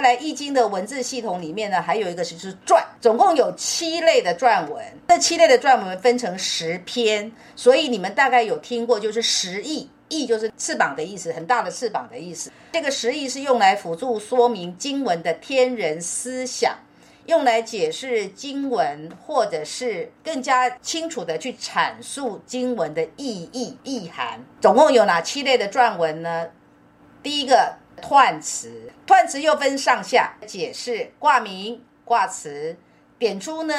再来，《易经》的文字系统里面呢，还有一个是是传，总共有七类的传文。这七类的传文分成十篇，所以你们大概有听过，就是十翼，翼就是翅膀的意思，很大的翅膀的意思。这个十翼是用来辅助说明经文的天人思想。用来解释经文，或者是更加清楚的去阐述经文的意义、意涵。总共有哪七类的篆文呢？第一个彖辞，彖辞又分上下，解释卦名、卦辞，点出呢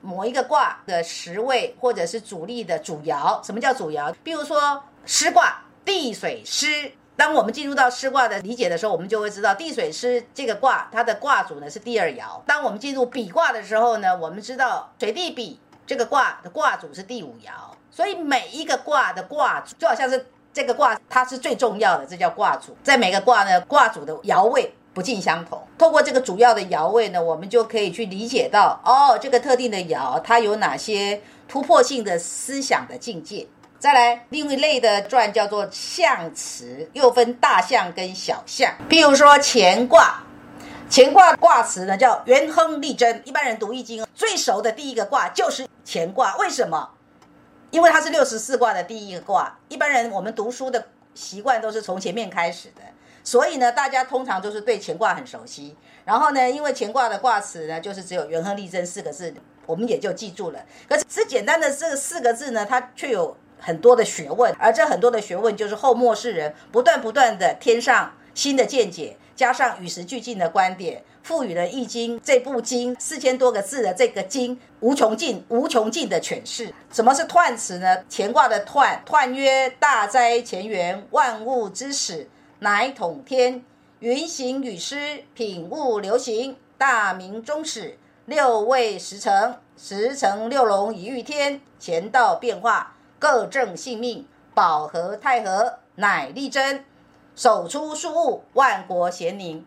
某一个卦的十位或者是主力的主爻。什么叫主爻？比如说师卦，地水师。当我们进入到师卦的理解的时候，我们就会知道地水师这个卦，它的卦主呢是第二爻。当我们进入比卦的时候呢，我们知道水地比这个卦的卦主是第五爻。所以每一个卦的卦主就好像是这个卦，它是最重要的，这叫卦主。在每个卦呢，卦主的爻位不尽相同。透过这个主要的爻位呢，我们就可以去理解到，哦，这个特定的爻它有哪些突破性的思想的境界。再来，另一类的传叫做象辞，又分大象跟小象。譬如说乾卦，乾卦卦辞呢叫元亨利贞。一般人读易经最熟的第一个卦就是乾卦，为什么？因为它是六十四卦的第一个卦。一般人我们读书的习惯都是从前面开始的，所以呢，大家通常都是对乾卦很熟悉。然后呢，因为乾卦的卦辞呢，就是只有元亨利贞四个字，我们也就记住了。可是只简单的这四个字呢，它却有。很多的学问，而这很多的学问就是后末世人不断不断的添上新的见解，加上与时俱进的观点，赋予了《易经》这部经四千多个字的这个经无穷尽、无穷尽的诠释。什么是彖辞呢？乾卦的彖，彖曰：大哉乾元，万物之始，乃统天，云行雨施，品物流行，大明终始，六位十成，十成六龙以御天，乾道变化。各正性命，保和太和，乃立贞，手出庶物，万国咸宁。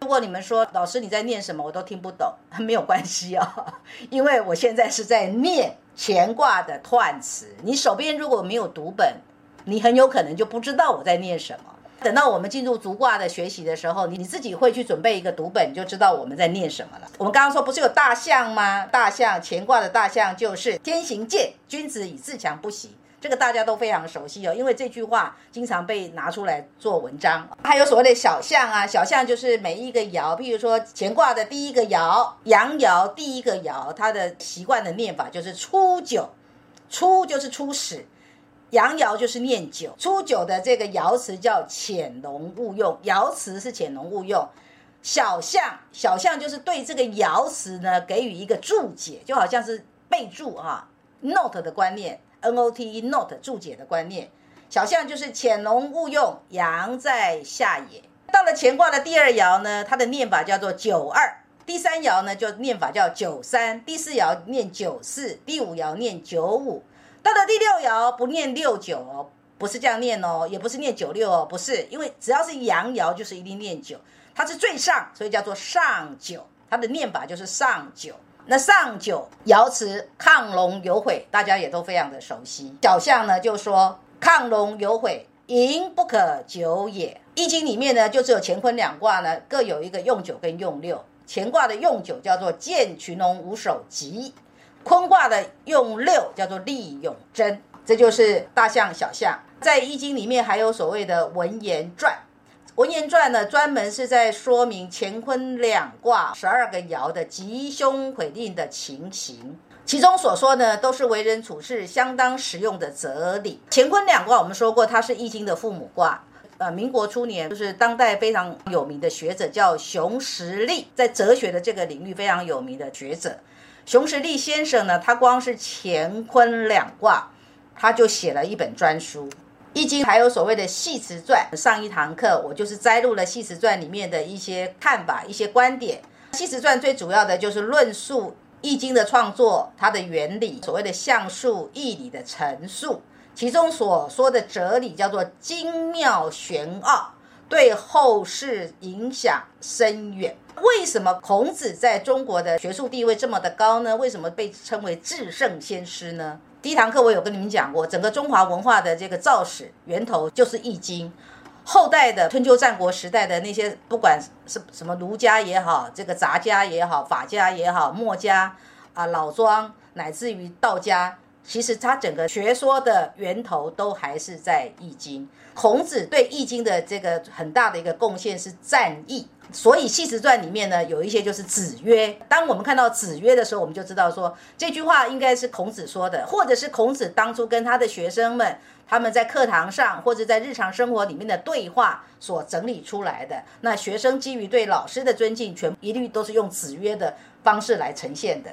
如果你们说老师你在念什么，我都听不懂，没有关系哦，因为我现在是在念乾卦的彖辞。你手边如果没有读本，你很有可能就不知道我在念什么。等到我们进入足卦的学习的时候，你你自己会去准备一个读本，你就知道我们在念什么了。我们刚刚说不是有大象吗？大象乾卦的大象就是天行健，君子以自强不息。这个大家都非常熟悉哦，因为这句话经常被拿出来做文章。还有所谓的小象啊，小象就是每一个爻，譬如说乾卦的第一个爻阳爻，第一个爻它的习惯的念法就是初九，初就是初始。阳爻就是念九，初九的这个爻辞叫潜龙勿用，爻辞是潜龙勿用。小象，小象就是对这个爻辞呢给予一个注解，就好像是备注啊，note 的观念，note note 注解的观念。小象就是潜龙勿用，阳在下也。到了乾卦的第二爻呢，它的念法叫做九二，第三爻呢就念法叫九三，第四爻念九四，第五爻念九五。到了第六爻不念六九哦，不是这样念哦，也不是念九六哦，不是，因为只要是阳爻就是一定念九，它是最上，所以叫做上九，它的念法就是上九。那上九爻辞亢龙有悔，大家也都非常的熟悉。小象呢就说亢龙有悔，盈不可久也。易经里面呢就只有乾坤两卦呢各有一个用九跟用六，乾卦的用九叫做见群龙无首吉。坤卦的用六叫做利永贞，这就是大象、小象。在易经里面还有所谓的文言传，文言传呢专门是在说明乾坤两卦十二个爻的吉凶毁令的情形，其中所说呢都是为人处事相当实用的哲理。乾坤两卦我们说过，它是易经的父母卦。呃，民国初年就是当代非常有名的学者叫熊十力，在哲学的这个领域非常有名的学者。熊十力先生呢，他光是乾坤两卦，他就写了一本专书《易经》，还有所谓的《系辞传》。上一堂课我就是摘录了《系辞传》里面的一些看法、一些观点。《系辞传》最主要的就是论述《易经》的创作，它的原理，所谓的象数、义理的陈述，其中所说的哲理叫做精妙玄奥，对后世影响深远。为什么孔子在中国的学术地位这么的高呢？为什么被称为至圣先师呢？第一堂课我有跟你们讲过，整个中华文化的这个造始源头就是《易经》，后代的春秋战国时代的那些，不管是什么儒家也好，这个杂家也好，法家也好，墨家啊，老庄，乃至于道家。其实它整个学说的源头都还是在《易经》。孔子对《易经》的这个很大的一个贡献是战役，所以《系辞传》里面呢有一些就是子曰。当我们看到子曰的时候，我们就知道说这句话应该是孔子说的，或者是孔子当初跟他的学生们他们在课堂上或者在日常生活里面的对话所整理出来的。那学生基于对老师的尊敬，全一律都是用子曰的方式来呈现的。